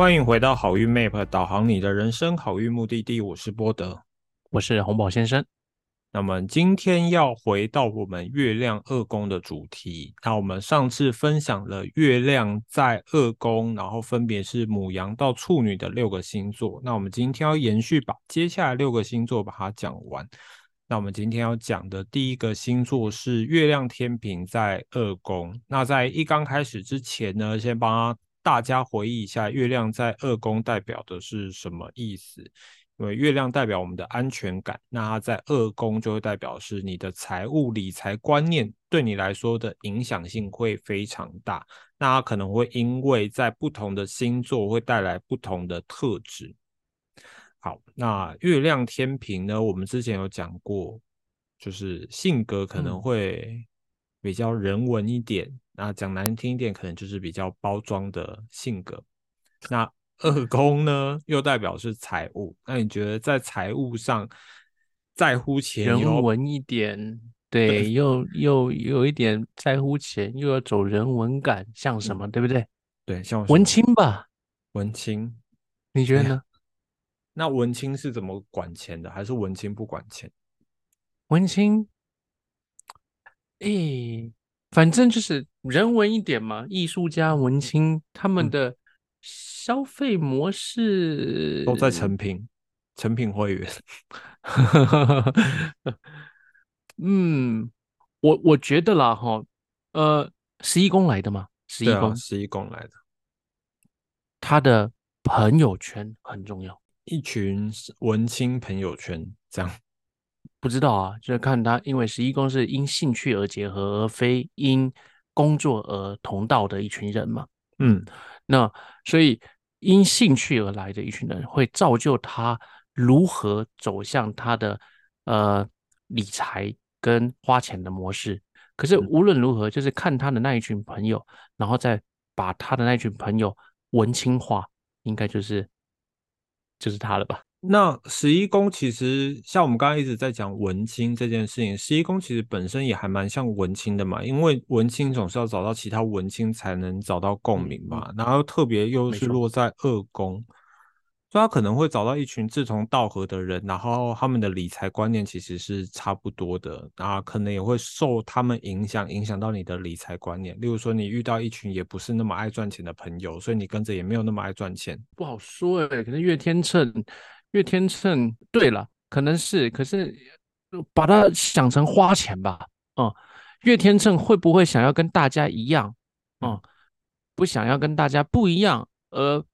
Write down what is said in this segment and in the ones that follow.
欢迎回到好运 Map，导航你的人生好运目的地。我是波德，我是红宝先生。那么今天要回到我们月亮二宫的主题。那我们上次分享了月亮在二宫，然后分别是母羊到处女的六个星座。那我们今天要延续把接下来六个星座把它讲完。那我们今天要讲的第一个星座是月亮天平在二宫。那在一刚开始之前呢，先帮大家回忆一下，月亮在二宫代表的是什么意思？因为月亮代表我们的安全感，那它在二宫就会代表是你的财务理财观念对你来说的影响性会非常大。那它可能会因为在不同的星座会带来不同的特质。好，那月亮天平呢？我们之前有讲过，就是性格可能会比较人文一点，那讲难听一点，可能就是比较包装的性格。那二宫呢，又代表是财务。那你觉得在财务上在乎钱，人文一点，对，又又有一点在乎钱，又要走人文感，像什么，对不对？对，像文青吧，文青，你觉得呢？那文青是怎么管钱的？还是文青不管钱？文青，诶，反正就是人文一点嘛。艺术家、文青他们的消费模式都在成品，成品会员。嗯，我我觉得啦，哈，呃，十一宫来的嘛，十一宫，十一宫来的，他的朋友圈很重要。一群文青朋友圈这样，不知道啊，就是看他，因为十一宫是因兴趣而结合，而非因工作而同道的一群人嘛。嗯，那所以因兴趣而来的一群人，会造就他如何走向他的呃理财跟花钱的模式。可是无论如何，就是看他的那一群朋友，然后再把他的那群朋友文青化，应该就是。就是他了吧？那十一宫其实像我们刚刚一直在讲文青这件事情，十一宫其实本身也还蛮像文青的嘛，因为文青总是要找到其他文青才能找到共鸣嘛，然后特别又是落在二宫。所以他可能会找到一群志同道合的人，然后他们的理财观念其实是差不多的，啊，可能也会受他们影响，影响到你的理财观念。例如说，你遇到一群也不是那么爱赚钱的朋友，所以你跟着也没有那么爱赚钱。不好说哎，可能月天秤，月天秤，对了，可能是，可是把它想成花钱吧，嗯，月天秤会不会想要跟大家一样，嗯，不想要跟大家不一样，而。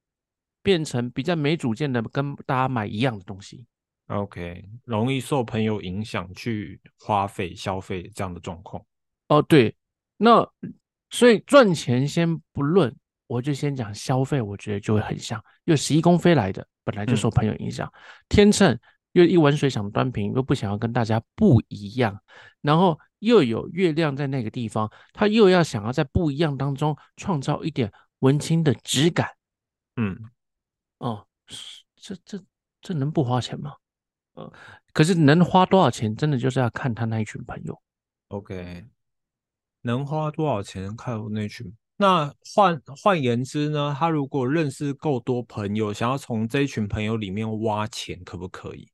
变成比较没主见的，跟大家买一样的东西。OK，容易受朋友影响去花费消费这样的状况。哦，对，那所以赚钱先不论，我就先讲消费，我觉得就会很像，因为十一宫飞来的本来就受朋友影响，天秤又一碗水想端平，又不想要跟大家不一样，然后又有月亮在那个地方，他又要想要在不一样当中创造一点文青的质感。嗯。哦，这这这能不花钱吗？呃，可是能花多少钱，真的就是要看他那一群朋友。OK，能花多少钱看那群。那换换言之呢，他如果认识够多朋友，想要从这一群朋友里面挖钱，可不可以？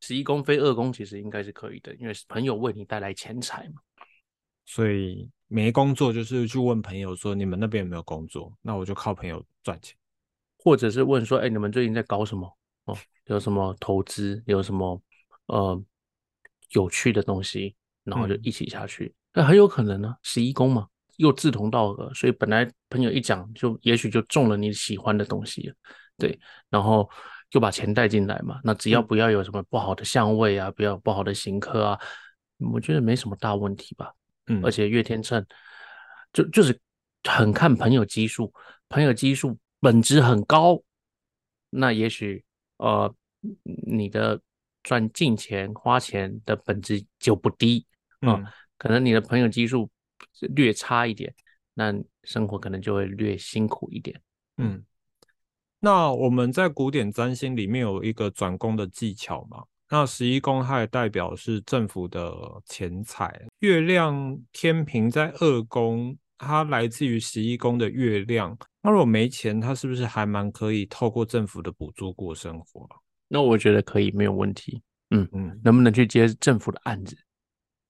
十一宫飞二宫其实应该是可以的，因为朋友为你带来钱财嘛。所以没工作就是去问朋友说，你们那边有没有工作？那我就靠朋友赚钱。或者是问说，哎，你们最近在搞什么？哦，有什么投资？有什么呃有趣的东西？然后就一起下去。那很有可能呢，十一宫嘛，又志同道合，所以本来朋友一讲，就也许就中了你喜欢的东西。对，然后就把钱带进来嘛。那只要不要有什么不好的相位啊，不要不好的行客啊，我觉得没什么大问题吧。嗯，而且月天秤就就是很看朋友基数，朋友基数。本质很高，那也许呃，你的赚进钱花钱的本质就不低啊。可能你的朋友基数略差一点，那生活可能就会略辛苦一点。嗯，那我们在古典占星里面有一个转宫的技巧嘛？那十一宫它也代表是政府的钱财，月亮天平在二宫。它来自于十一宫的月亮，那如果没钱，他是不是还蛮可以透过政府的补助过生活？那我觉得可以，没有问题。嗯嗯，能不能去接政府的案子，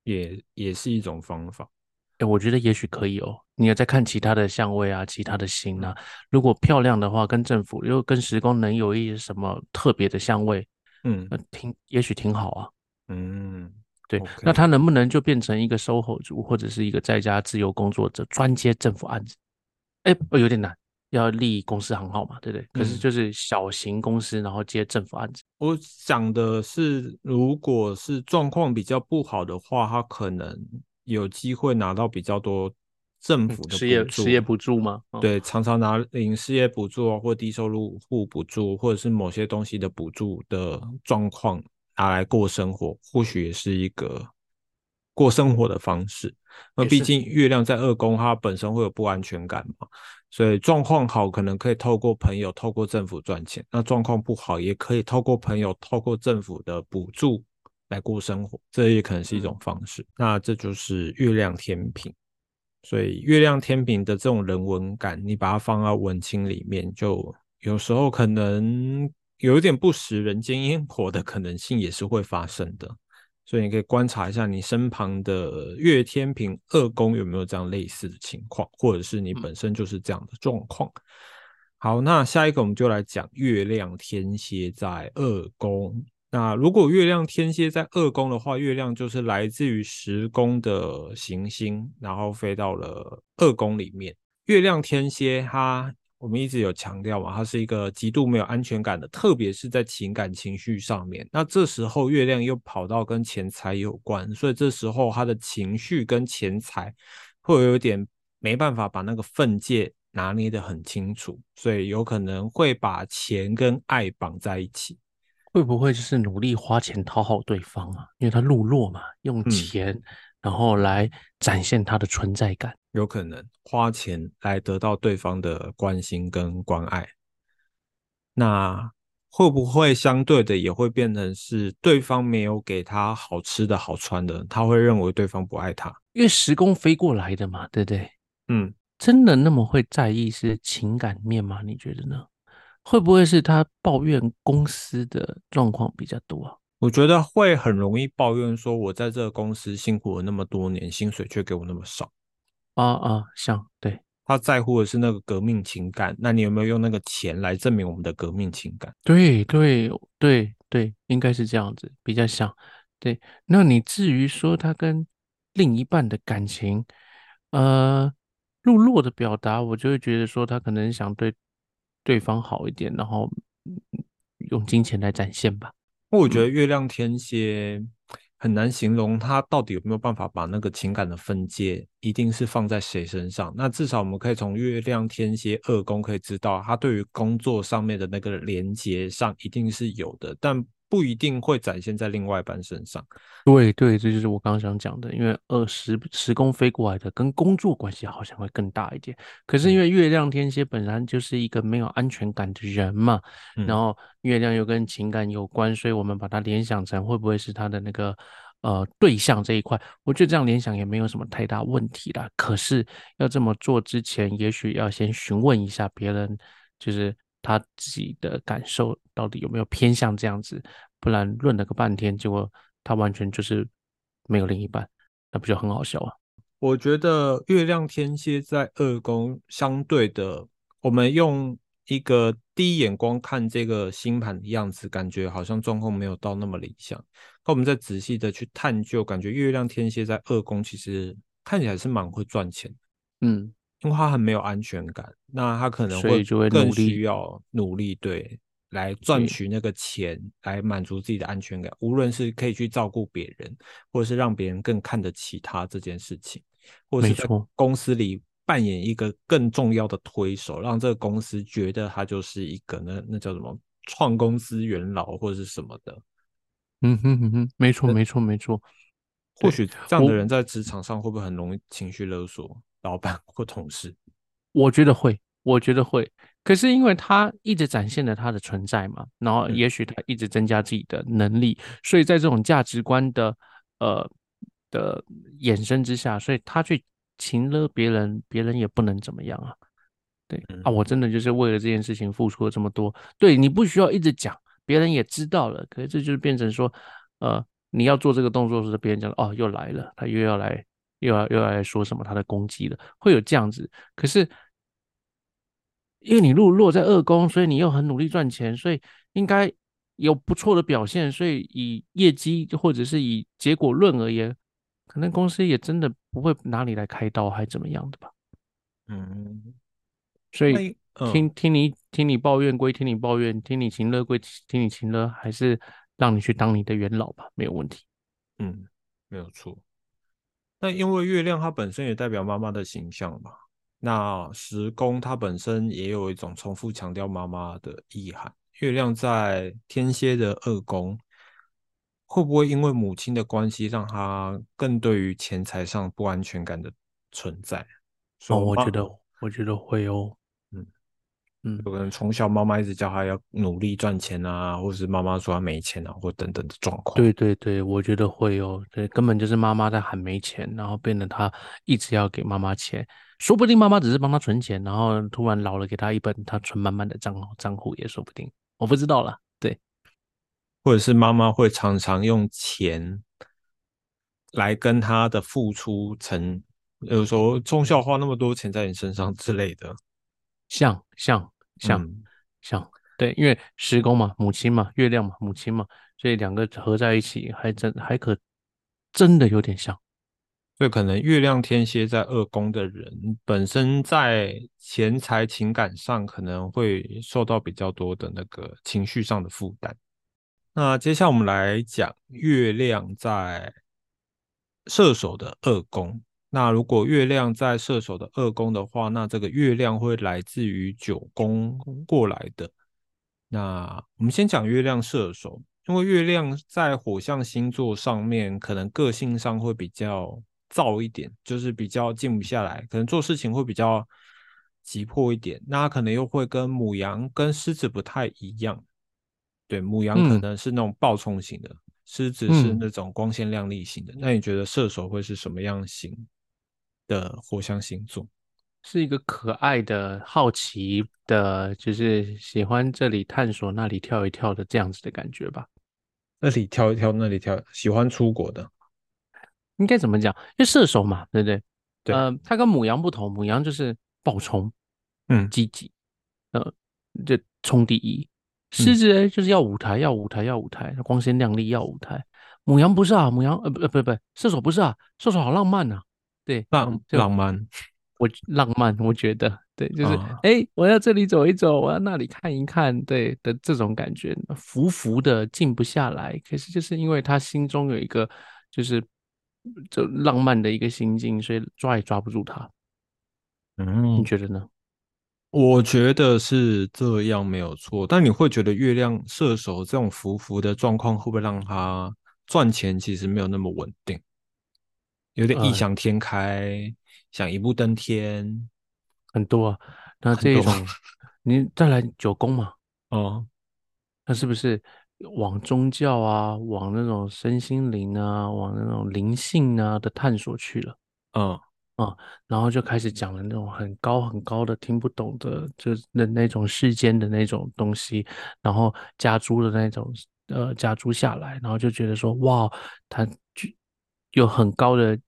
也也是一种方法。哎，我觉得也许可以哦。你要再看其他的相位啊，其他的星啊，如果漂亮的话，跟政府又跟时宫能有一些什么特别的相位，嗯，那挺也许挺好啊。嗯，对。那他能不能就变成一个 SOHO 族，或者是一个在家自由工作者，专接政府案子？哎，有点难。要立公司行号嘛，对不对？可是就是小型公司，然后接政府案子。我想的是，如果是状况比较不好的话，他可能有机会拿到比较多政府的失业失业补助吗？对，常常拿领失业补助或低收入户补助，或者是某些东西的补助的状况拿来过生活，或许也是一个过生活的方式。那毕竟月亮在二宫，它本身会有不安全感嘛。所以状况好，可能可以透过朋友、透过政府赚钱；那状况不好，也可以透过朋友、透过政府的补助来过生活，这也可能是一种方式。那这就是月亮天平。所以月亮天平的这种人文感，你把它放到文青里面，就有时候可能有一点不食人间烟火的可能性也是会发生的。所以你可以观察一下你身旁的月天平二宫有没有这样类似的情况，或者是你本身就是这样的状况。好，那下一个我们就来讲月亮天蝎在二宫。那如果月亮天蝎在二宫的话，月亮就是来自于十宫的行星，然后飞到了二宫里面。月亮天蝎它。我们一直有强调嘛，它是一个极度没有安全感的，特别是在情感情绪上面。那这时候月亮又跑到跟钱财有关，所以这时候他的情绪跟钱财会有点没办法把那个分界拿捏得很清楚，所以有可能会把钱跟爱绑在一起。会不会就是努力花钱讨好对方啊？因为他路弱嘛，用钱然后来展现他的存在感。有可能花钱来得到对方的关心跟关爱，那会不会相对的也会变成是对方没有给他好吃的好穿的，他会认为对方不爱他？因为时空飞过来的嘛，对不对？嗯，真的那么会在意是情感面吗？你觉得呢？会不会是他抱怨公司的状况比较多啊？我觉得会很容易抱怨说，我在这个公司辛苦了那么多年，薪水却给我那么少。啊啊，像对，他在乎的是那个革命情感。那你有没有用那个钱来证明我们的革命情感？对对对对，应该是这样子，比较像。对，那你至于说他跟另一半的感情，呃，弱弱的表达，我就会觉得说他可能想对对方好一点，然后用金钱来展现吧。我觉得月亮天蝎。很难形容他到底有没有办法把那个情感的分界，一定是放在谁身上。那至少我们可以从月亮天蝎二宫可以知道，他对于工作上面的那个连接上一定是有的，但。不一定会展现在另外一半身上。对对，这就是我刚刚想讲的，因为二十时宫飞过来的，跟工作关系好像会更大一点。可是因为月亮天蝎本来就是一个没有安全感的人嘛，然后月亮又跟情感有关，所以我们把它联想成会不会是他的那个呃对象这一块？我觉得这样联想也没有什么太大问题啦。可是要这么做之前，也许要先询问一下别人，就是。他自己的感受到底有没有偏向这样子？不然论了个半天，结果他完全就是没有另一半，那不就很好笑啊？我觉得月亮天蝎在二宫，相对的，我们用一个第一眼光看这个星盘的样子，感觉好像状况没有到那么理想。那我们再仔细的去探究，感觉月亮天蝎在二宫其实看起来是蛮会赚钱，嗯。因为他很没有安全感，那他可能会更需要努力，对，来赚取那个钱，来满足自己的安全感。无论是可以去照顾别人，或者是让别人更看得起他这件事情，或者是在公司里扮演一个更重要的推手，让这个公司觉得他就是一个那那叫什么创公司元老或者是什么的。嗯哼哼哼，没错没错没错。或许这样的人在职场上会不会很容易情绪勒索？老板或同事，我觉得会，我觉得会。可是因为他一直展现了他的存在嘛，然后也许他一直增加自己的能力，所以在这种价值观的呃的衍生之下，所以他去擒了别人，别人也不能怎么样啊。对啊，我真的就是为了这件事情付出了这么多。对你不需要一直讲，别人也知道了。可是这就是变成说，呃，你要做这个动作时，别人讲哦，又来了，他又要来，又要又要来说什么他的攻击了，会有这样子。可是因为你落落在二宫，所以你又很努力赚钱，所以应该有不错的表现。所以以业绩或者是以结果论而言，可能公司也真的不会拿你来开刀还怎么样的吧？嗯。所以听听你听你抱怨归听你抱怨，听你情乐归听你情乐，还是让你去当你的元老吧，没有问题。嗯，没有错。那因为月亮它本身也代表妈妈的形象嘛，那十宫它本身也有一种重复强调妈妈的意涵。月亮在天蝎的二宫，会不会因为母亲的关系，让他更对于钱财上不安全感的存在？哦，我觉得我觉得会哦。嗯，有可能从小妈妈一直叫他要努力赚钱啊，或者是妈妈说他没钱啊，或等等的状况。对对对，我觉得会哦。对，根本就是妈妈在喊没钱，然后变得他一直要给妈妈钱。说不定妈妈只是帮他存钱，然后突然老了给他一本他存满满的账账户也说不定。我不知道了。对，或者是妈妈会常常用钱来跟他的付出成，有时候从小花那么多钱在你身上之类的。像像像像，对，因为十宫嘛，母亲嘛，月亮嘛，母亲嘛，所以两个合在一起，还真还可真的有点像。所以可能月亮天蝎在二宫的人，本身在钱财情感上可能会受到比较多的那个情绪上的负担。那接下来我们来讲月亮在射手的二宫。那如果月亮在射手的二宫的话，那这个月亮会来自于九宫过来的。那我们先讲月亮射手，因为月亮在火象星座上面，可能个性上会比较躁一点，就是比较静不下来，可能做事情会比较急迫一点。那可能又会跟母羊跟狮子不太一样，对，母羊可能是那种暴冲型的，狮子是那种光鲜亮丽型的。那你觉得射手会是什么样型？的火象星座是一个可爱的、好奇的，就是喜欢这里探索、那里跳一跳的这样子的感觉吧。那里跳一跳，那里跳，喜欢出国的，应该怎么讲？因为射手嘛，对不对？对。呃，它跟母羊不同，母羊就是暴冲，嗯，积极，呃，就冲第一。狮子就是要舞台，要舞台，要舞台，光鲜亮丽，要舞台。母羊不是啊，母羊呃不不不，射手不是啊，射手好浪漫呐。对，浪浪漫，我浪漫，我觉得对，就是哎，我要这里走一走，我要那里看一看，对的这种感觉，浮浮的静不下来。可是就是因为他心中有一个就是就浪漫的一个心境，所以抓也抓不住他。嗯，你觉得呢？我觉得是这样没有错，但你会觉得月亮射手这种浮浮的状况会不会让他赚钱其实没有那么稳定？有点异想天开，想一步登天，很多啊。那这种，你再来九宫嘛？哦，那是不是往宗教啊，往那种身心灵啊，往那种灵性啊的探索去了？嗯嗯，然后就开始讲了那种很高很高的听不懂的，就那那种世间的那种东西，然后加诸的那种呃加诸下来，然后就觉得说哇，他就有很高的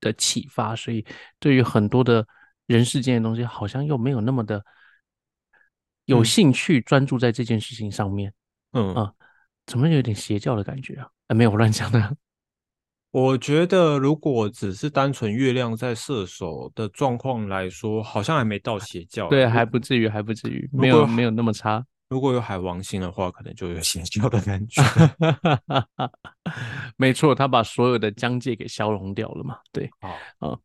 的启发，所以对于很多的人世间的东西，好像又没有那么的有兴趣专注在这件事情上面。嗯啊，怎么有点邪教的感觉啊？啊，没有乱讲的。我觉得如果只是单纯月亮在射手的状况来说，好像还没到邪教。对，还不至于，还不至于，没有没有那么差。如果有海王星的话，可能就有邪教的感觉。没错，他把所有的疆界给消融掉了嘛？对，好，嗯，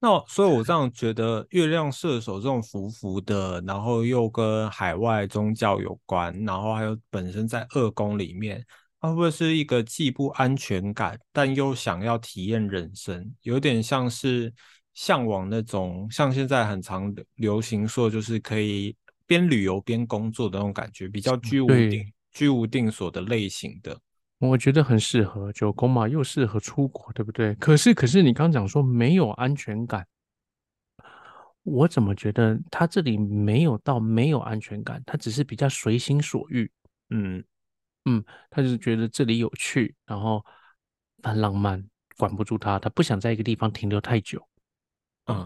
那所以，我这样觉得，月亮射手这种浮浮的，然后又跟海外宗教有关，然后还有本身在二宫里面，会不会是一个既不安全感，但又想要体验人生，有点像是向往那种，像现在很常流行说，就是可以。边旅游边工作的那种感觉，比较居无定居无定所的类型的，我觉得很适合九宫嘛，又适合出国，对不对？可是，可是你刚讲说没有安全感，我怎么觉得他这里没有到没有安全感，他只是比较随心所欲。嗯嗯，他就是觉得这里有趣，然后很浪漫，管不住他，他不想在一个地方停留太久。嗯，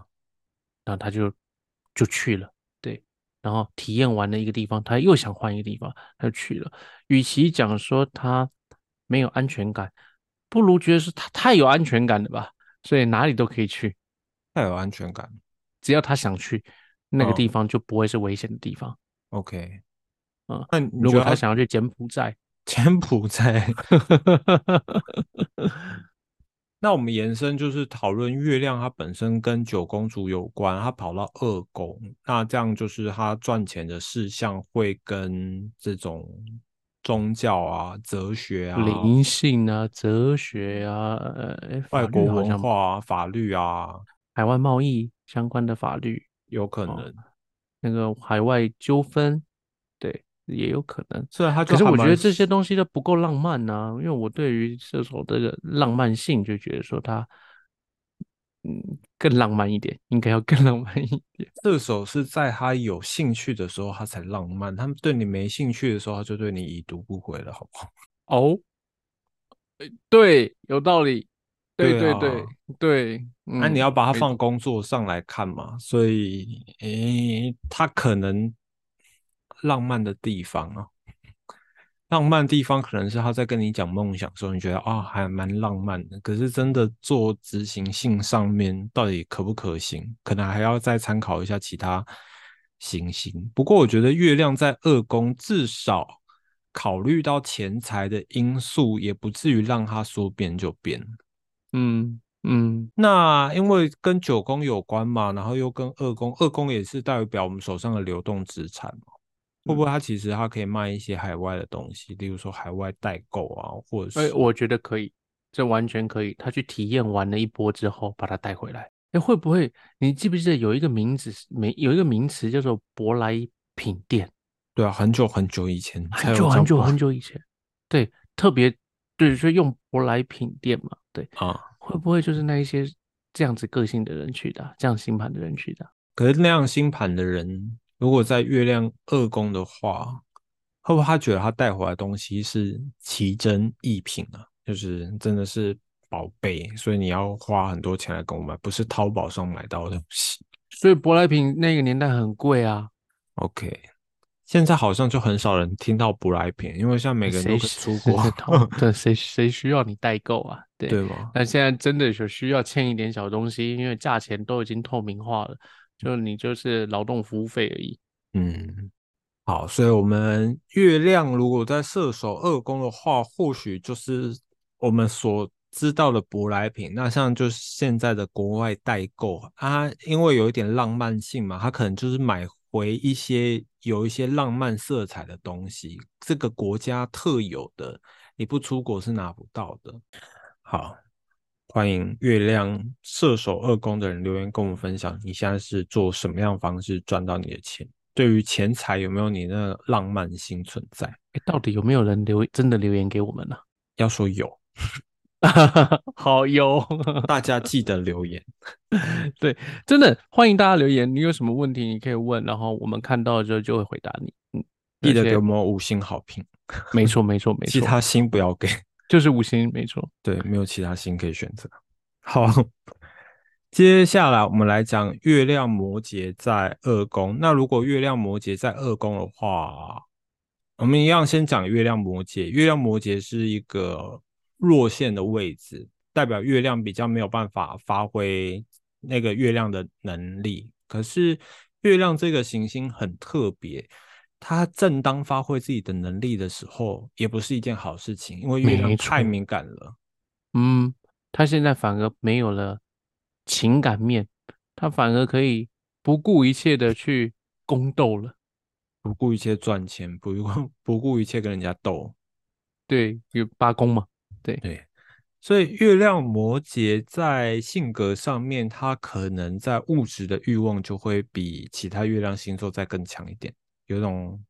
然后他就就去了，对，然后体验完了一个地方，他又想换一个地方，他就去了。与其讲说他没有安全感，不如觉得是他太有安全感了吧，所以哪里都可以去，太有安全感。只要他想去那个嗯地方，就不会是危险的地方。OK，嗯，那如果他想要去柬埔寨，柬埔寨，那我们延伸就是讨论月亮它本身跟九宫主有关，它跑到二宫，那这样就是它赚钱的事项会跟这种宗教啊、哲学啊、灵性啊、哲学啊、呃，外国文化啊、法律啊，海外贸易相关的法律，有可哦能。那个海外纠纷，对，也有可能。虽然它就可是我觉得这些东西都不够浪漫呐、因为我对于射手这个浪漫性就觉得说他，嗯，更浪漫一点，应该要更浪漫一点。射手是在他有兴趣的时候他才浪漫，他们对你没兴趣的时候他就对你已读不回了，好不好？哦，呃对，有道理，对对啊对对对，那、嗯，你要把它放工作上来看嘛，所以诶，他可能浪漫的地方啊，浪漫的地方可能是他在跟你讲梦想的时候，你觉得啊、还蛮浪漫的，可是真的做执行性上面到底可不可行，可能还要再参考一下其他行星。不过我觉得月亮在二宫，至少考虑到钱财的因素，也不至于让它说变就变。嗯嗯那因为跟九宫有关嘛，然后又跟二宫，二宫也是代表我们手上的流动资产嘛。会不会它其实它可以卖一些海外的东西，例如说海外代购啊，或者哎、是我觉得可以，这完全可以。他去体验完了一波之后，把它带回来。哎，会不会？你记不记得有一个名字是没有一个名词叫做舶来品店？对啊，很久很久以前才很久很久很久以前，对，特别对，所以用舶来品店嘛，对，啊。会不会就是那一些这样子个性的人去的啊、这样星盘的人去的啊？可是那样星盘的人，如果在月亮二宫的话，会不会他觉得他带回来的东西是奇珍异品啊？就是真的是宝贝，所以你要花很多钱来跟我买，不是淘宝上买到的东西。所以舶来品那个年代很贵啊，OK，现在好像就很少人听到舶来品，因为像每个人都出国，对，谁谁需要你代购啊？对对吗？但现在真的有需要欠一点小东西，因为价钱都已经透明化了，就你就是劳动服务费而已。嗯，好，所以我们月亮如果在射手二宫的话，或许就是我们所知道的舶来品。那像就是现在的国外代购啊，因为有一点浪漫性嘛，他可能就是买回一些有一些浪漫色彩的东西，这个国家特有的，你不出国是拿不到的。好，欢迎月亮射手二宫的人留言跟我们分享，你现在是做什么样的方式赚到你的钱？对于钱财有没有你那浪漫心存在？哎，到底有没有人留真的留言给我们呢、要说有，好有，大家记得留言。对，真的欢迎大家留言，你有什么问题你可以问，然后我们看到之后就会回答你。嗯，记得给我们五星好评，没错没错没错，其他星不要给。就是五星，没错。对，没有其他星可以选择。好，接下来我们来讲月亮摩羯在二宫。那如果月亮摩羯在二宫的话，我们一样先讲月亮摩羯。月亮摩羯是一个弱线的位置，代表月亮比较没有办法发挥那个月亮的能力。可是月亮这个行星很特别，它正当发挥自己的能力的时候，也不是一件好事情，因为月亮太敏感了。嗯，他现在反而没有了情感面，他反而可以不顾一切的去宫斗了。不顾一切赚钱，不顾 不顾一切跟人家斗。对，有八宫嘛。对对，所以月亮摩羯在性格上面，他可能在物质的欲望就会比其他月亮星座再更强一点，有种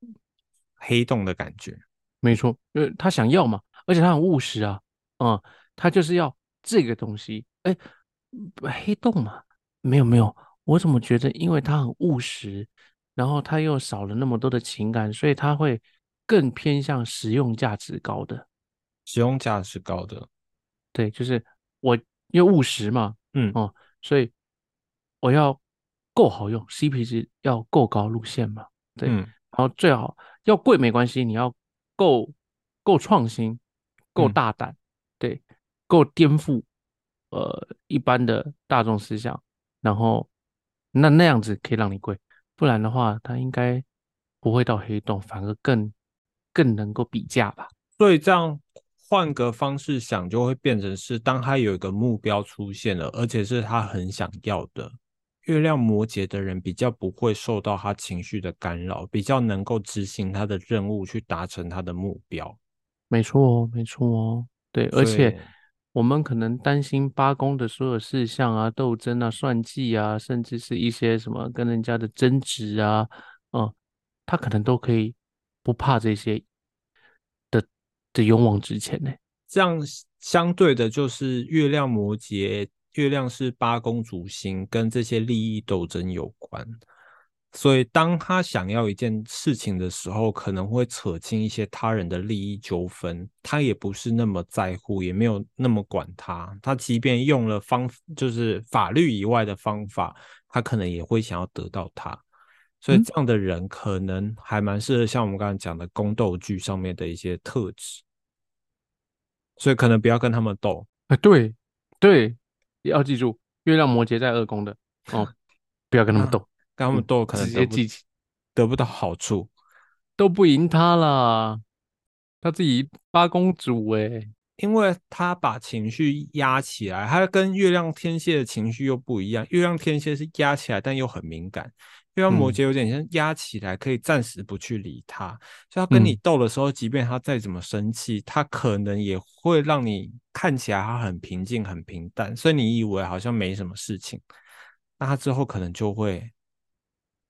黑洞的感觉。没错，因为，他想要嘛，而且他很务实啊，嗯，他就是要这个东西。哎，黑洞嘛，没有没有，我怎么觉得，因为他很务实，然后他又少了那么多的情感，所以他会更偏向实用价值高的。使用价值高的，对，就是我因为务实嘛，嗯哦，所以我要够好用，CP 值要够高路线嘛，对，嗯。然后最好要贵没关系，你要够够创新，够嗯。大胆，对，够颠覆呃一般的大众思想，然后那那样子可以让你贵，不然的话，它应该不会到黑洞，反而更更能够比价吧。所以这样换个方式想，就会变成是，当他有一个目标出现了，而且是他很想要的，月亮摩羯的人比较不会受到他情绪的干扰，比较能够执行他的任务去达成他的目标。没错哦，没错哦，对，而且我们可能担心八宫的所有事项啊、斗争啊、算计啊，甚至是一些什么跟人家的争执啊，嗯，他可能都可以不怕这些的的勇往直前呢。这样相对的，就是月亮摩羯，月亮是八宫主星，跟这些利益斗争有关。所以，当他想要一件事情的时候，可能会扯进一些他人的利益纠纷，他也不是那么在乎，也没有那么管他。他即便用了方，就是法律以外的方法，他可能也会想要得到他。所以，嗯这样的人可能还蛮适合像我们刚才讲的宫斗剧上面的一些特质。所以，可能不要跟他们斗。啊，对对，要记住，月亮摩羯在二宫的 哦，不要跟他们啊斗，跟他们嗯斗可能得不直接记起，得不到好处。都不赢他啦。他自己八公主哎、因为他把情绪压起来，他跟月亮天蝎的情绪又不一样。月亮天蝎是压起来，但又很敏感；月亮摩嗯羯有点像压起来，可以暂时不去理他。所以他跟你嗯斗的时候，即便他再怎么生气，他可能也会让你看起来他很平静、很平淡，所以你以为好像没什么事情。那他之后可能就会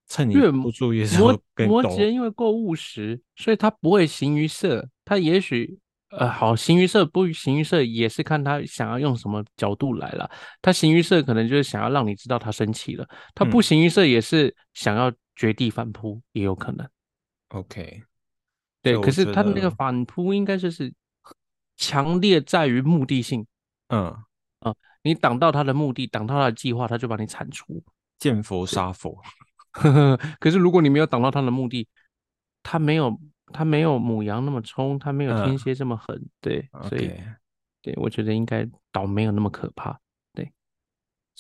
趁你月不注意的时摩候。摩羯因为够务实，所以他不会形于色。他也许呃好形于色不形于色，也是看他想要用什么角度来了。他形于色可能就是想要让你知道他生气了，他不嗯形于色也是想要绝地反扑，也有可能。OK，对，可是他的那个反扑应该就是强烈在于目的性。嗯啊，你挡到他的目的，挡到他的计划，他就把你铲除。见佛杀佛。可是如果你没有挡到他的目的，他没有他没有母羊那么冲，他没有天嗯蝎这么狠，对，所以对我觉得应该倒没有那么可怕。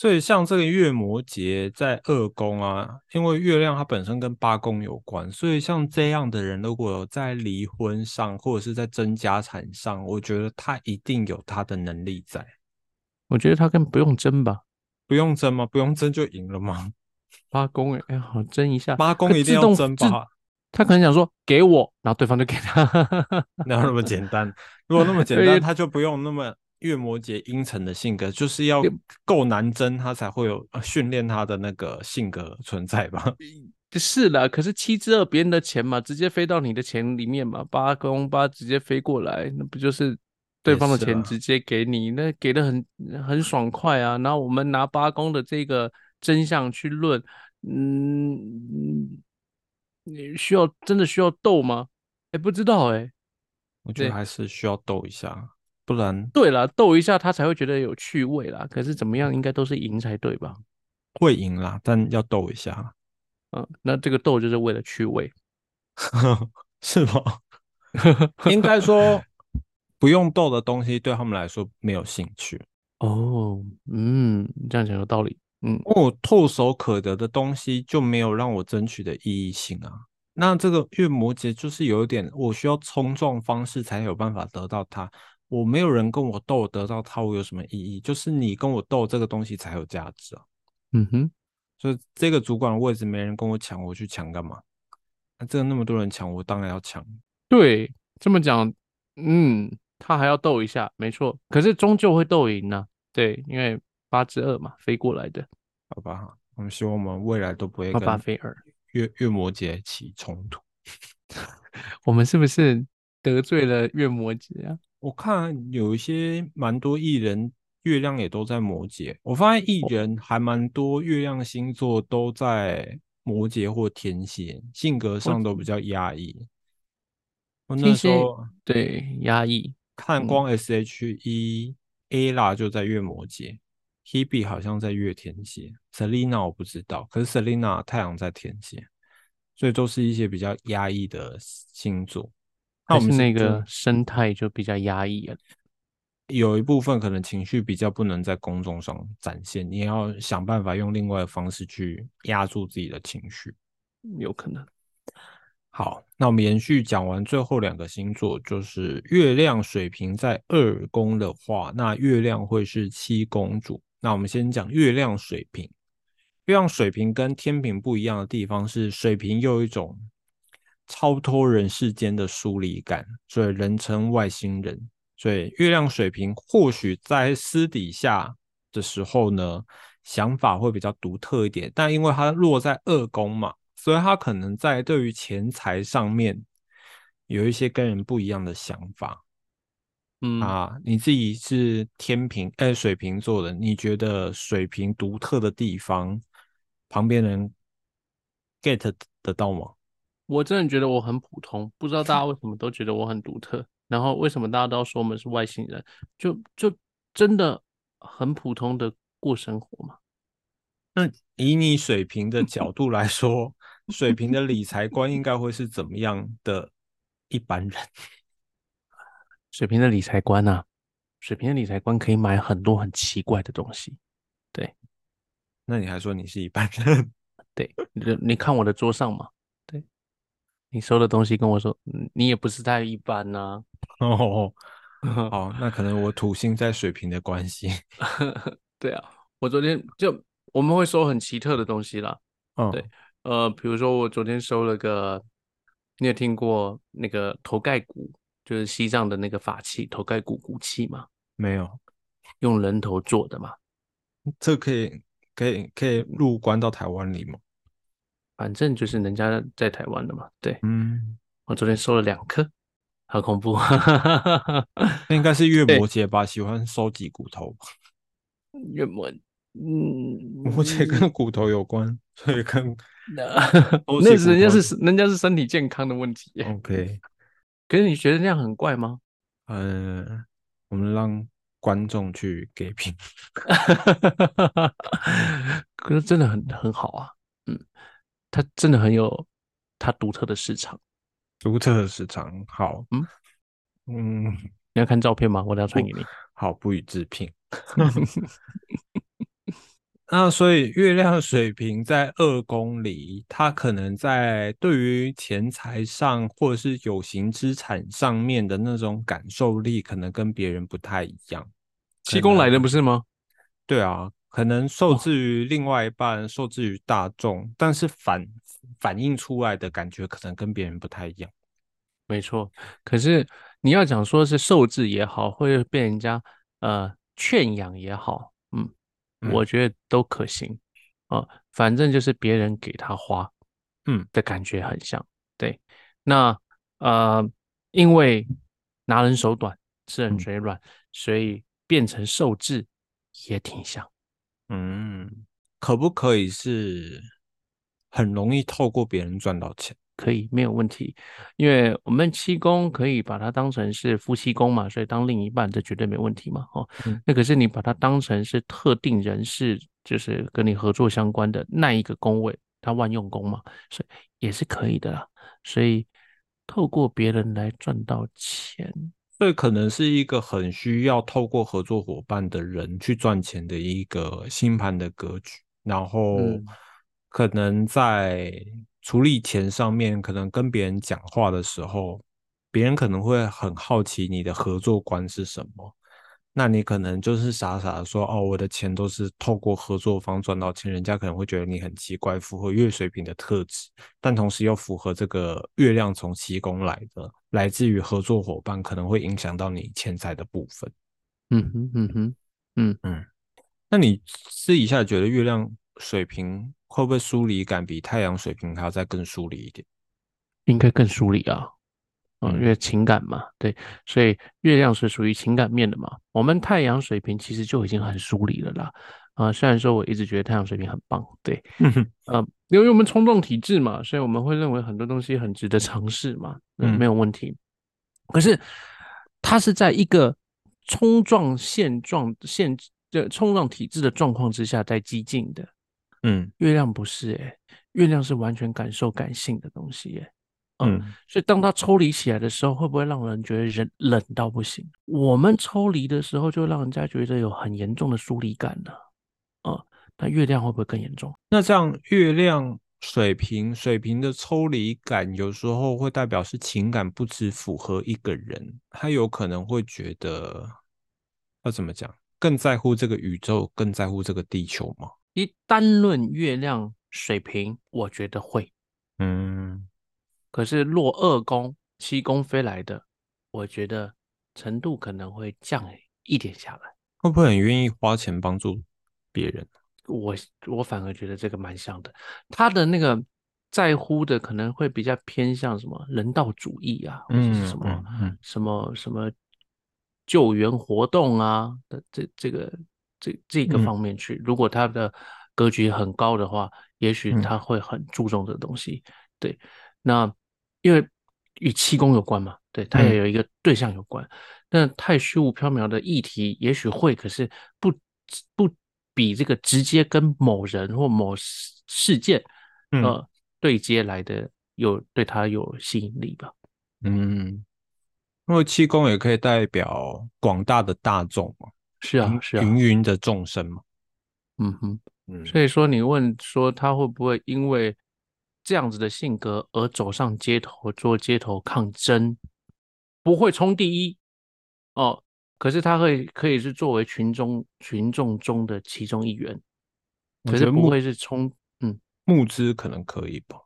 所以像这个月摩羯在二宫啊，因为月亮它本身跟八宫有关，所以像这样的人，如果在离婚上或者是在争家产上，我觉得他一定有他的能力在。我觉得他更不用争吧，不用争吗？不用争就赢了吗？八宫哎，哎好争一下，八宫一定要争吧？他可能想说给我，然后对方就给他。哪有那么简单？如果那么简单，他就不用那么月摩羯阴沉的性格，就是要对够难争，他才会有呃训练他的那个性格存在吧？是啦，可是七之二别人的钱嘛，直接飞到你的钱里面嘛，八公八直接飞过来，那不就是对方的钱直接给你，那给的很很爽快啊。然后我们拿八公的这个真相去论，嗯，嗯你需要真的需要斗吗？哎，不知道哎。对我觉得还是需要斗一下，不然对啦，斗一下他才会觉得有趣味啦。可是怎么样，应该都是赢才对吧？会赢啦，但要斗一下，嗯，那这个斗就是为了趣味。是吗？应该说不用斗的东西对他们来说没有兴趣。哦，嗯，这样讲有道理。嗯，我唾手可得的东西就没有让我争取的意义性啊。那这个月摩羯就是有一点，我需要冲撞方式才有办法得到它。我没有人跟我斗，得到它，我有什么意义？就是你跟我斗这个东西才有价值啊。嗯哼，所以这个主管的位置没人跟我抢，我去抢干嘛？那这个那么多人抢，我当然要抢。对，这么讲，嗯，他还要斗一下，没错。可是终究会斗赢呢、对，因为八之二嘛，飞过来的好吧，我们希望我们未来都不会跟飞二，月月摩羯起冲突。我们是不是得罪了月摩羯啊？我看有一些蛮多艺人月亮也都在摩羯，我发现艺人还蛮多月亮星座都在摩羯或天蝎，性格上都比较压抑。我那时候对压抑看光 S H E A 啦就在月摩羯，Hebe 好像在月天蝎，Selina 我不知道，可是 Selina 太阳在天蝎，所以都是一些比较压抑的星座。那我们那个生态就比较压抑了，有一部分可能情绪比较不能在公众上展现，你要想办法用另外的方式去压住自己的情绪，有可能。好，那我们延续讲完最后两个星座，就是月亮水瓶在二宫的话，那月亮会是七公主。那我们先讲月亮水瓶，月亮水瓶跟天平不一样的地方是，水瓶有一种。超脱人世间的疏离感，所以人称外星人。所以月亮水瓶或许在私底下的时候呢，想法会比较独特一点，但因为它落在二宫嘛，所以他可能在对于钱财上面有一些跟人不一样的想法。嗯啊，你自己是天平哎水瓶座的，你觉得水瓶独特的地方，旁边人 get 得到吗？我真的觉得我很普通，不知道大家为什么都觉得我很独特，然后为什么大家都要说我们是外星人？就就真的很普通的过生活嘛？那以你水平的 角度来说，水瓶的理财观应该会是怎么样的？一般人水平的理财观啊，水平的理财观可以买很多很奇怪的东西。对，那你还说你是一般人？对，你你看我的桌上嘛。对你收的东西跟我说，你也不是太一般呐。哦，好，那可能我土星在水平的关系。对啊，我昨天就我们会收很奇特的东西啦。嗯，对，呃，比如说我昨天收了个，你也听过那个头盖骨，就是西藏的那个法器头盖骨骨器吗？没有，用人头做的嘛。这可以可以可以入关到台湾里吗？反正就是人家在台湾的嘛，对，嗯，我昨天收了两颗，好恐怖，那应该是月摩羯吧，喜欢收集骨头。月摩，嗯，摩羯跟骨头有关，所以跟那是人家是人家是身体健康的问题。OK，可是你觉得那样很怪吗？嗯，我们让观众去给评，可是真的很很好啊，嗯。它真的很有它独特的市场，独特的市场。好，嗯嗯，你要看照片吗？我等下传给你。好，不予置评。那所以月亮水瓶在二宫里，它可能在对于钱财上或者是有形资产上面的那种感受力，可能跟别人不太一样。七宫来的不是吗？对啊。可能受制于另外一半，受制于大众，但是反反映出来的感觉可能跟别人不太一样。没错，可是你要讲说是受制也好，或者被人家呃劝养也好，嗯，我觉得都可行啊。反正就是别人给他花，嗯的感觉很像。对，那呃，因为拿人手短，吃人嘴软，所以变成受制也挺像。嗯，可不可以是很容易透过别人赚到钱？可以，没有问题。因为我们七宫可以把它当成是夫妻宫嘛，所以当另一半这绝对没问题嘛。哦，那可是你把它当成是特定人士，就是跟你合作相关的那一个宫位，他万用宫嘛，所以也是可以的啦。所以透过别人来赚到钱。这可能是一个很需要透过合作伙伴的人去赚钱的一个星盘的格局，然后可能在处理钱上面，可能跟别人讲话的时候，别人可能会很好奇你的合作观是什么。那你可能就是傻傻的说哦，我的钱都是透过合作方赚到钱，人家可能会觉得你很奇怪，符合月水平的特质，但同时又符合这个月亮从七宫来的，来自于合作伙伴，可能会影响到你钱财的部分。嗯哼嗯哼嗯嗯，那你私底下觉得月亮水平会不会疏离感比太阳水平还要再更疏离一点？应该更疏离啊。嗯，因为情感嘛，对，所以月亮是属于情感面的嘛。我们太阳水平其实就已经很疏离了啦。啊，虽然说我一直觉得太阳水平很棒，对，嗯，因为我们冲撞体质嘛，所以我们会认为很多东西很值得尝试嘛，嗯，没有问题。可是它是在一个冲撞现状、现的冲撞体质的状况之下在激进的，嗯，月亮不是诶，月亮是完全感受感性的东西耶。嗯，所以当它抽离起来的时候，会不会让人觉得人冷到不行？我们抽离的时候，就让人家觉得有很严重的疏离感呢。啊，那月亮会不会更严重？那这样月亮水平水平的抽离感，有时候会代表是情感不只符合一个人，他有可能会觉得要怎么讲，更在乎这个宇宙，更在乎这个地球吗？一单论月亮水平，我觉得会，嗯。可是落二宫、七宫飞来的，我觉得程度可能会降一点下来。会不会很愿意花钱帮助别人？我我反而觉得这个蛮像的。他的那个在乎的可能会比较偏向什么人道主义啊，或者是什么什么什么救援活动啊的这这个这这个方面去。如果他的格局很高的话，也许他会很注重这个东西。对。那因为与气功有关嘛，对，他也有一个对象有关。那太虚无缥缈的议题，也许会，可是不不比这个直接跟某人或某事件呃对接来的有对他有吸引力吧？嗯，因为气功也可以代表广大的大众嘛，是啊，是啊，芸芸的众生嘛。嗯哼，嗯，所以说你问说他会不会因为？这样子的性格而走上街头做街头抗争，不会冲第一哦，可是他会可以是作为群众群众中的其中一员，可是不会是冲嗯募资可能可以吧？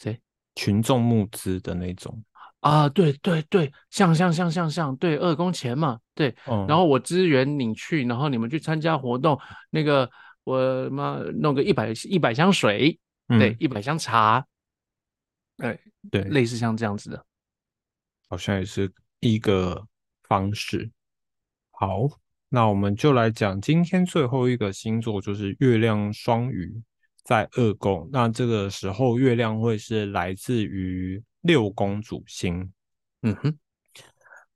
谁？群众募资的那种啊？对对对，像像像像像对二公钱嘛，对，然后我支援你去，然后你们去参加活动，那个我妈弄个一百一百箱水。对，一百箱茶，哎，对，类似像这样子的，好像也是一个方式。好，那我们就来讲今天最后一个星座，就是月亮双鱼在二宫。那这个时候，月亮会是来自于六宫主星。嗯哼，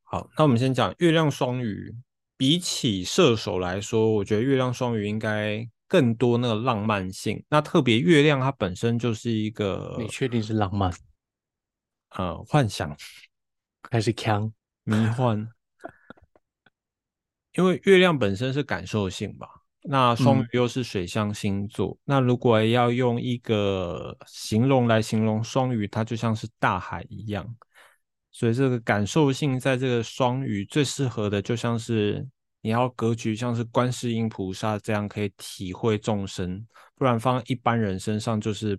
好，那我们先讲月亮双鱼，比起射手来说，我觉得月亮双鱼应该。更多那个浪漫性，那特别月亮它本身就是一个，你确定是浪漫？呃，幻想还是强迷幻？因为月亮本身是感受性吧，那双鱼又是水象星座，那如果要用一个形容来形容双鱼，它就像是大海一样，所以这个感受性在这个双鱼最适合的就像是。你要格局像是观世音菩萨这样可以体会众生，不然放一般人身上就是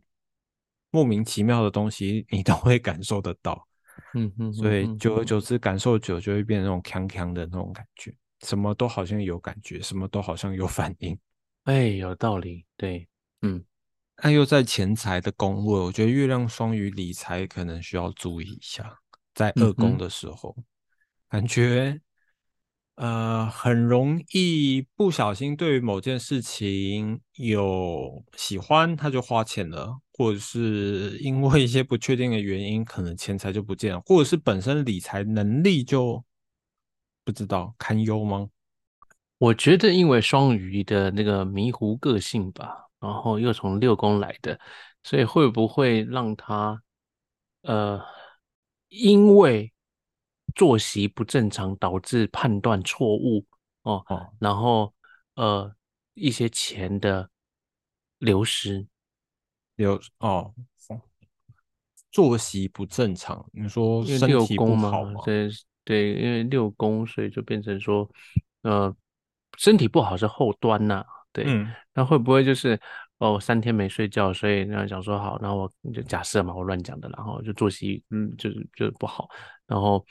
莫名其妙的东西，你都会感受得到。嗯嗯，所以久而久之感受久，就会变成那种锵锵的那种感觉，什么都好像有感觉，什么都好像有反应。哎，有道理。对，嗯，那又在钱财的宫位，我觉得月亮双鱼理财可能需要注意一下，在二宫的时候，感觉。呃，很容易不小心对于某件事情有喜欢，他就花钱了，或者是因为一些不确定的原因，可能钱财就不见了，或者是本身理财能力就不知道堪忧吗？我觉得，因为双鱼的那个迷糊个性吧，然后又从六宫来的，所以会不会让他呃，因为。作息不正常导致判断错误哦，然后呃一些钱的流失流哦，作息不正常，你说身体不好吗？对对，因为六宫，所以就变成说呃身体不好是后端呐，对，那会不会就是哦三天没睡觉，所以那想说好，然后我就假设嘛，我乱讲的，然后就作息嗯就是就不好，然后。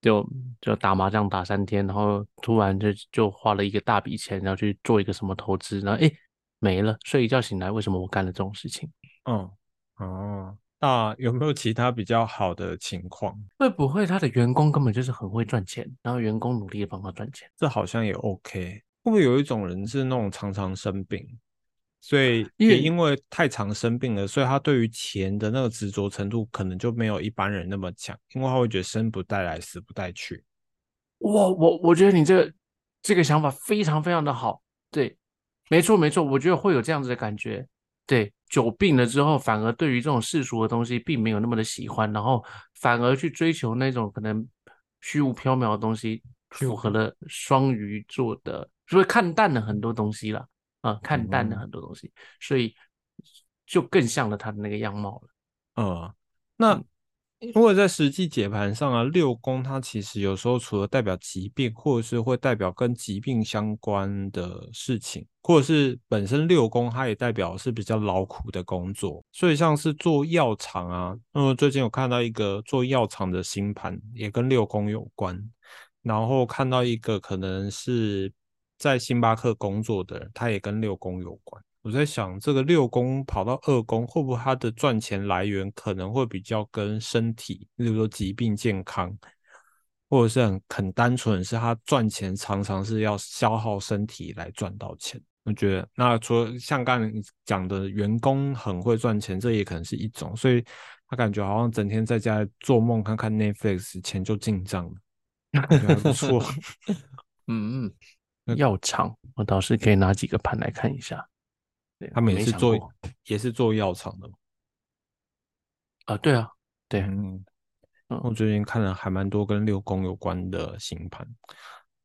就就打麻将打三天，然后突然就就花了一个大笔钱，然后去做一个什么投资，然后哎没了，睡一觉醒来，为什么我干了这种事情？嗯哦，那有没有其他比较好的情况？会不会他的员工根本就是很会赚钱，然后员工努力的帮他赚钱？这好像也 OK。会不会有一种人是那种常常生病，所以也因为太常生病了，所以他对于钱的那个执着程度可能就没有一般人那么强，因为他会觉得生不带来，死不带去。我我我觉得你这个这个想法非常非常的好，对，没错没错，我觉得会有这样子的感觉。对，久病了之后，反而对于这种世俗的东西并没有那么的喜欢，然后反而去追求那种可能虚无缥缈的东西，符合了双鱼座的，所以看淡了很多东西了啊，看淡了很多东西，所以就更像了他的那个样貌了。嗯，那如果在实际解盘上啊，六宫它其实有时候除了代表疾病，或者是会代表跟疾病相关的事情，或者是本身六宫它也代表是比较劳苦的工作，所以像是做药厂啊，那么最近有看到一个做药厂的星盘，也跟六宫有关，然后看到一个可能是在星巴克工作的人，他也跟六宫有关。我在想，这个六宫跑到二宫，会不会他的赚钱来源可能会比较跟身体，例如说疾病健康，或者是很很单纯，是他赚钱常常是要消耗身体来赚到钱。我觉得，那除了像刚才你讲的员工很会赚钱，这也可能是一种，所以他感觉好像整天在家里做梦，看看 Netflix，钱就进账了，还不错。嗯嗯，药厂我倒是可以拿几个盘来看一下。他们也是做也是做药厂的嘛。啊，对啊，对，嗯，嗯我最近看了还蛮多跟六宫有关的新盘，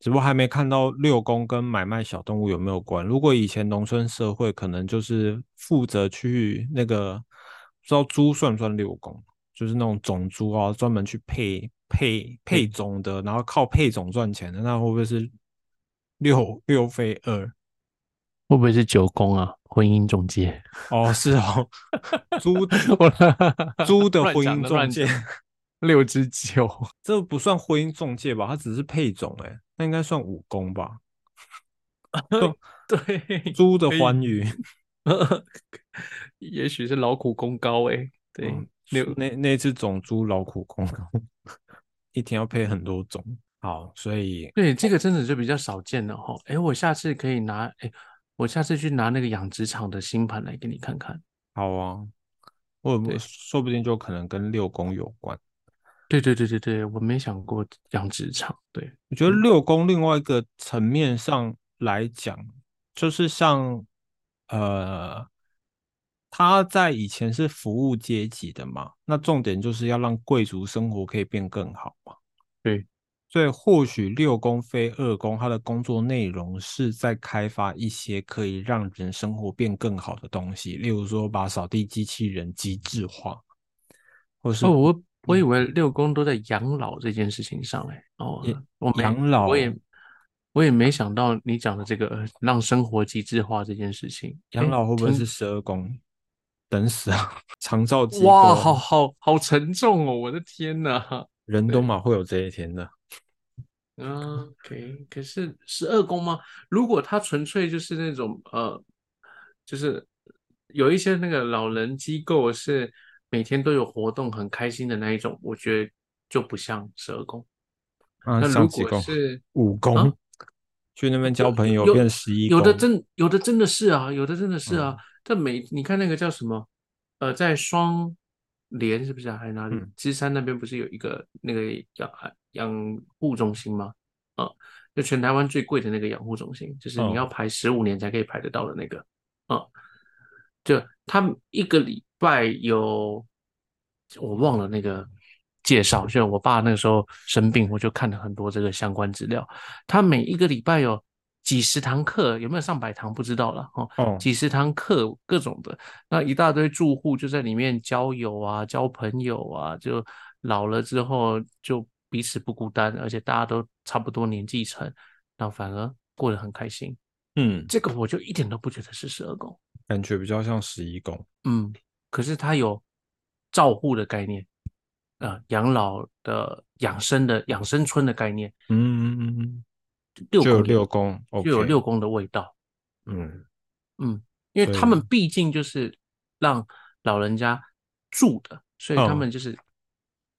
只不过还没看到六宫跟买卖小动物有没有关。如果以前农村社会，可能就是负责去那个，不知道猪算不算六宫，就是那种种猪啊，专门去配配配种的，然后靠配种赚钱的，那会不会是六 六非二？会不会是九宫啊？婚姻中介？哦，是哦，猪 我猪的婚姻中介。六之九，这不算婚姻中介吧？它只是配种、欸，那应该算武功吧？对，猪的欢愉，也许是劳苦功高哎、对，嗯六那那只种猪劳苦功高，一天要配很多种。好，所以对，这个真的就比较少见了哈。哎，我下次可以拿，哎，我下次去拿那个养殖场的新盘来给你看看。好啊，我对说不定就可能跟六宫有关。对对对对对，我没想过养殖场。对，我觉得六宫另外一个层面上来讲，就是像呃，他在以前是服务阶级的嘛，那重点就是要让贵族生活可以变更好嘛。对，所以或许六宫非二宫，他的工作内容是在开发一些可以让人生活变更好的东西，例如说把扫地机器人机制化，或是哦，我我以为六宫都在养老这件事情上嘞。哦也，我没养老我也我也没想到你讲的这个呃让生活机制化这件事情。诶养老会不会是十二宫？等死啊！长照机哇，好好好沉重哦！我的天哪。人都嘛会有这一天的。嗯，OK，可是十二宫吗？如果他纯粹就是那种呃，就是有一些那个老人机构是每天都有活动，很开心的那一种，我觉得就不像十二宫。啊，那如果？是五宫，啊去那边交朋友有变十一有的真有的真的是啊，有的真的是啊嗯。但每你看那个叫什么？呃，在双连是不是啊？还是哪里嗯？芝山那边不是有一个那个养养护中心吗？啊，就全台湾最贵的那个养护中心，就是你哦要排十五年才可以排得到的那个。啊，就他一个礼拜有我忘了那个介绍，就我爸那个时候生病，我就看了很多这个相关资料。他每一个礼拜有几十堂课，有没有上百堂不知道了哦。哦，几十堂课，各种的，那一大堆住户就在里面交友啊、交朋友啊，就老了之后就彼此不孤单，而且大家都差不多年纪层，那反而过得很开心。嗯，这个我就一点都不觉得是十二宫，感觉比较像十一宫。嗯，可是它有照护的概念，呃，养老的、养生的、养生村的概念，嗯嗯嗯，六就有宫六宫就有六宫的味道。嗯，嗯，因为他们毕竟就是让老人家住的，所以他们就是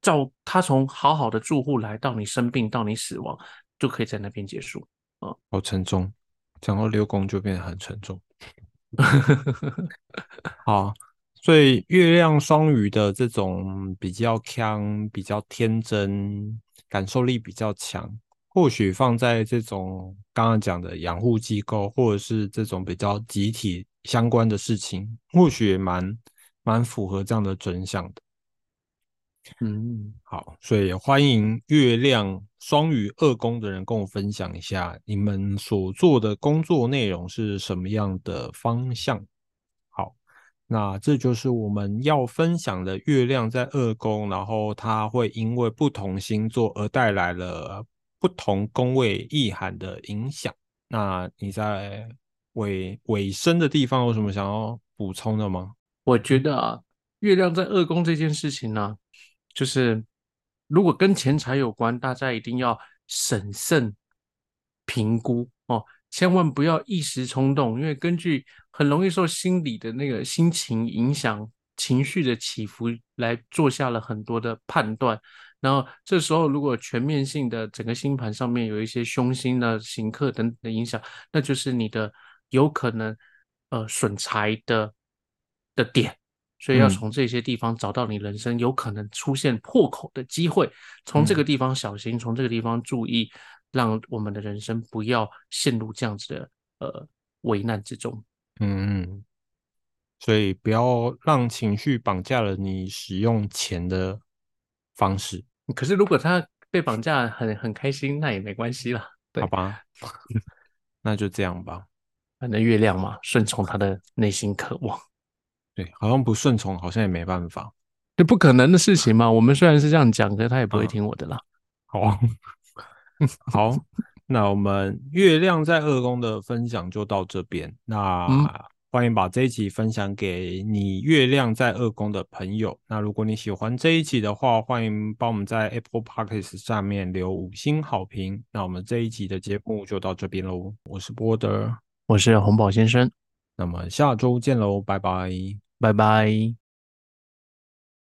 照他从好好的住户来到你生病到你死亡，就可以在那边结束。哦，好沉重，讲到六宫就变得很沉重。好，所以月亮双鱼的这种比较强、比较天真、感受力比较强，或许放在这种刚刚讲的养护机构，或者是这种比较集体相关的事情，或许也蛮蛮符合这样的真相的。嗯，好，所以欢迎月亮双鱼二宫的人跟我分享一下你们所做的工作内容是什么样的方向。那这就是我们要分享的月亮在二宫，然后它会因为不同星座而带来了不同宫位意涵的影响。那你在尾尾声的地方有什么想要补充的吗？我觉得啊，月亮在二宫这件事情呢。就是如果跟钱财有关，大家一定要审慎评估哦，千万不要一时冲动，因为根据很容易受心理的那个心情影响、情绪的起伏来做下了很多的判断。然后这时候如果全面性的整个星盘上面有一些凶星的行客等等的影响，那就是你的有可能呃损财的的点。所以要从这些地方找到你人生有可能出现破口的机会，从这个地方小心，从这个地方注意，让我们的人生不要陷入这样子的呃危难之中。嗯，所以不要让情绪绑架了你使用钱的方式。可是如果他被绑架很很开心，那也没关系了。好吧，那就这样吧。反正月亮嘛，顺从他的内心渴望。对，好像不顺从，好像也没办法，这不可能的事情 嘛。我们虽然是这样讲，可是他也不会听我的啦。好，好，那我们月亮在二宫的分享就到这边。那欢迎把这一集分享给你月亮在二宫的朋友。那如果你喜欢这一集的话，欢迎帮我们在 Apple Podcast 上面留五星好评。那我们这一集的节目就到这边喽。我是波德，我是红宝先生。那么下周见喽，拜拜。拜拜。